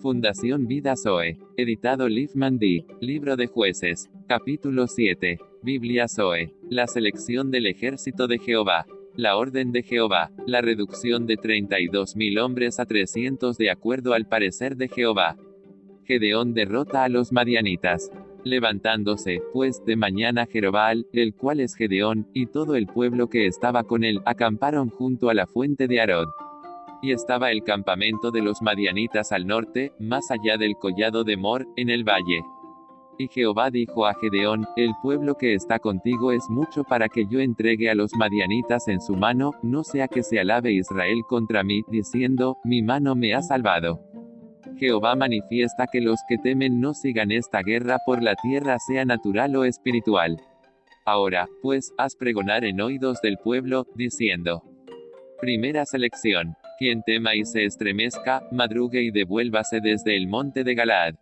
Fundación Vida Zoe. Editado Liv Mandy. Libro de Jueces. Capítulo 7. Biblia Zoe. La selección del ejército de Jehová. La orden de Jehová. La reducción de 32.000 hombres a 300 de acuerdo al parecer de Jehová. Gedeón derrota a los madianitas. Levantándose, pues, de mañana Jerobal, el cual es Gedeón, y todo el pueblo que estaba con él, acamparon junto a la fuente de Arod. Y estaba el campamento de los madianitas al norte, más allá del collado de Mor, en el valle. Y Jehová dijo a Gedeón, el pueblo que está contigo es mucho para que yo entregue a los madianitas en su mano, no sea que se alabe Israel contra mí, diciendo, mi mano me ha salvado. Jehová manifiesta que los que temen no sigan esta guerra por la tierra sea natural o espiritual. Ahora, pues, haz pregonar en oídos del pueblo, diciendo. Primera selección. Quien tema y se estremezca, madrugue y devuélvase desde el monte de Galaad.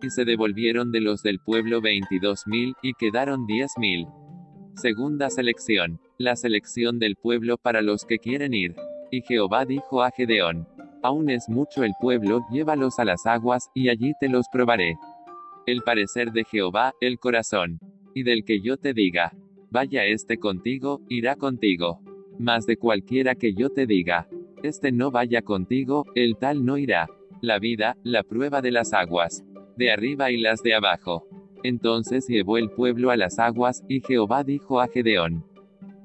Y se devolvieron de los del pueblo veintidós mil, y quedaron diez mil. Segunda selección. La selección del pueblo para los que quieren ir. Y Jehová dijo a Gedeón, Aún es mucho el pueblo, llévalos a las aguas, y allí te los probaré. El parecer de Jehová, el corazón. Y del que yo te diga, vaya este contigo, irá contigo. Mas de cualquiera que yo te diga, este no vaya contigo, el tal no irá. La vida, la prueba de las aguas. De arriba y las de abajo. Entonces llevó el pueblo a las aguas, y Jehová dijo a Gedeón,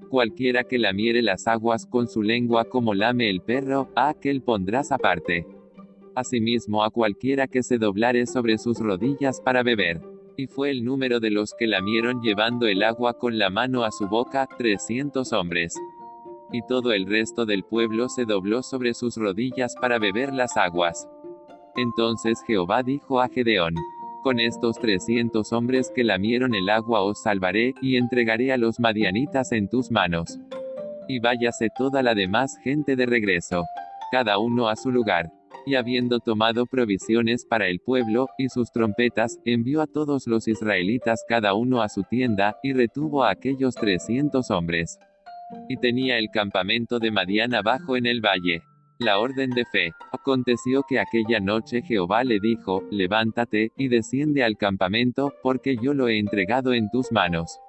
Cualquiera que lamiere las aguas con su lengua como lame el perro, a aquel pondrás aparte. Asimismo a cualquiera que se doblare sobre sus rodillas para beber. Y fue el número de los que lamieron llevando el agua con la mano a su boca, trescientos hombres. Y todo el resto del pueblo se dobló sobre sus rodillas para beber las aguas. Entonces Jehová dijo a Gedeón, con estos trescientos hombres que lamieron el agua os salvaré, y entregaré a los madianitas en tus manos. Y váyase toda la demás gente de regreso. Cada uno a su lugar. Y habiendo tomado provisiones para el pueblo, y sus trompetas, envió a todos los israelitas cada uno a su tienda, y retuvo a aquellos trescientos hombres. Y tenía el campamento de Madian abajo en el valle. La orden de fe. Aconteció que aquella noche Jehová le dijo, levántate, y desciende al campamento, porque yo lo he entregado en tus manos.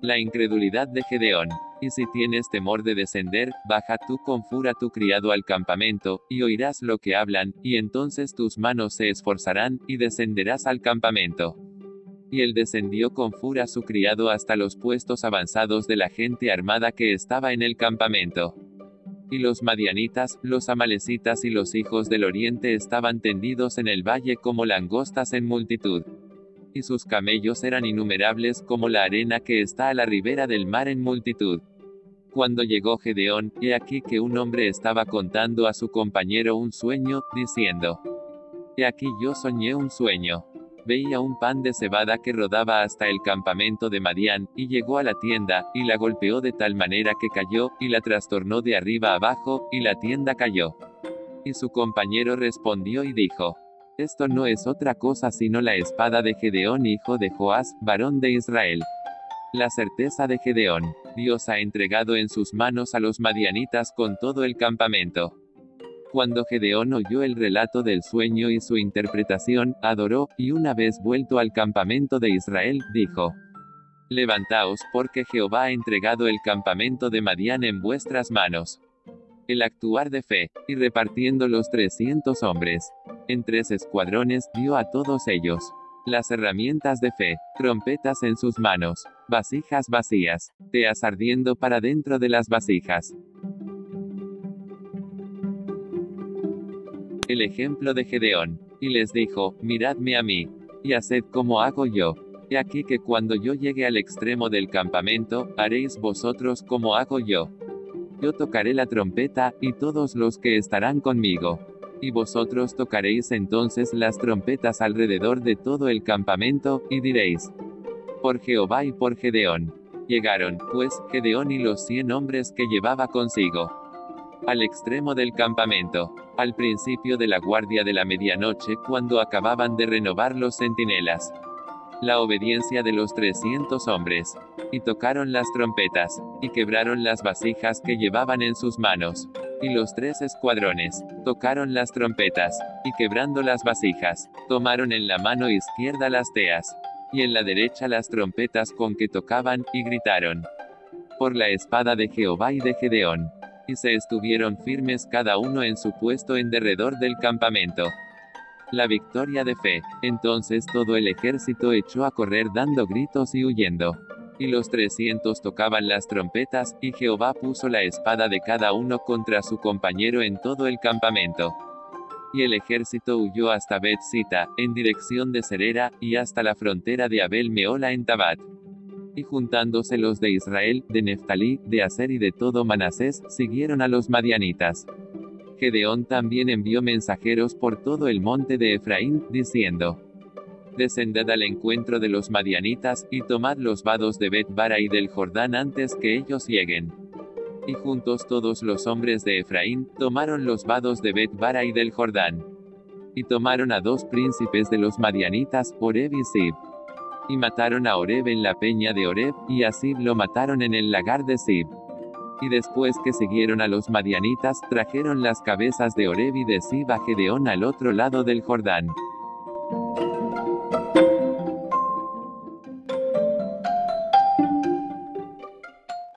La incredulidad de Gedeón. Y si tienes temor de descender, baja tú con fura tu criado al campamento, y oirás lo que hablan, y entonces tus manos se esforzarán, y descenderás al campamento. Y él descendió con fura su criado hasta los puestos avanzados de la gente armada que estaba en el campamento. Y los madianitas, los amalecitas y los hijos del oriente estaban tendidos en el valle como langostas en multitud. Y sus camellos eran innumerables como la arena que está a la ribera del mar en multitud. Cuando llegó Gedeón, he aquí que un hombre estaba contando a su compañero un sueño, diciendo, He aquí yo soñé un sueño veía un pan de cebada que rodaba hasta el campamento de Madián, y llegó a la tienda, y la golpeó de tal manera que cayó, y la trastornó de arriba abajo, y la tienda cayó. Y su compañero respondió y dijo, Esto no es otra cosa sino la espada de Gedeón hijo de Joás, varón de Israel. La certeza de Gedeón. Dios ha entregado en sus manos a los madianitas con todo el campamento. Cuando Gedeón oyó el relato del sueño y su interpretación, adoró, y una vez vuelto al campamento de Israel, dijo, Levantaos, porque Jehová ha entregado el campamento de Madián en vuestras manos. El actuar de fe, y repartiendo los trescientos hombres, en tres escuadrones, dio a todos ellos las herramientas de fe, trompetas en sus manos, vasijas vacías, teas ardiendo para dentro de las vasijas, el ejemplo de Gedeón. Y les dijo, miradme a mí, y haced como hago yo. He aquí que cuando yo llegue al extremo del campamento, haréis vosotros como hago yo. Yo tocaré la trompeta, y todos los que estarán conmigo. Y vosotros tocaréis entonces las trompetas alrededor de todo el campamento, y diréis, por Jehová y por Gedeón. Llegaron, pues, Gedeón y los cien hombres que llevaba consigo. Al extremo del campamento al principio de la guardia de la medianoche cuando acababan de renovar los centinelas. La obediencia de los trescientos hombres. Y tocaron las trompetas, y quebraron las vasijas que llevaban en sus manos. Y los tres escuadrones tocaron las trompetas, y quebrando las vasijas, tomaron en la mano izquierda las teas, y en la derecha las trompetas con que tocaban, y gritaron, por la espada de Jehová y de Gedeón. Y se estuvieron firmes cada uno en su puesto en derredor del campamento. La victoria de fe. Entonces todo el ejército echó a correr dando gritos y huyendo. Y los trescientos tocaban las trompetas, y Jehová puso la espada de cada uno contra su compañero en todo el campamento. Y el ejército huyó hasta Bet-Sita, en dirección de Serera, y hasta la frontera de Abel Meola en Tabat y juntándose los de Israel, de Neftalí, de Aser y de todo Manasés, siguieron a los madianitas. Gedeón también envió mensajeros por todo el monte de Efraín, diciendo, Descended al encuentro de los madianitas, y tomad los vados de Bet-Bara y del Jordán antes que ellos lleguen. Y juntos todos los hombres de Efraín, tomaron los vados de Bet-Bara y del Jordán. Y tomaron a dos príncipes de los madianitas, Oreb y Sib y mataron a Oreb en la peña de Oreb, y a Sib lo mataron en el lagar de Sib. Y después que siguieron a los madianitas, trajeron las cabezas de Oreb y de Sib a Gedeón al otro lado del Jordán.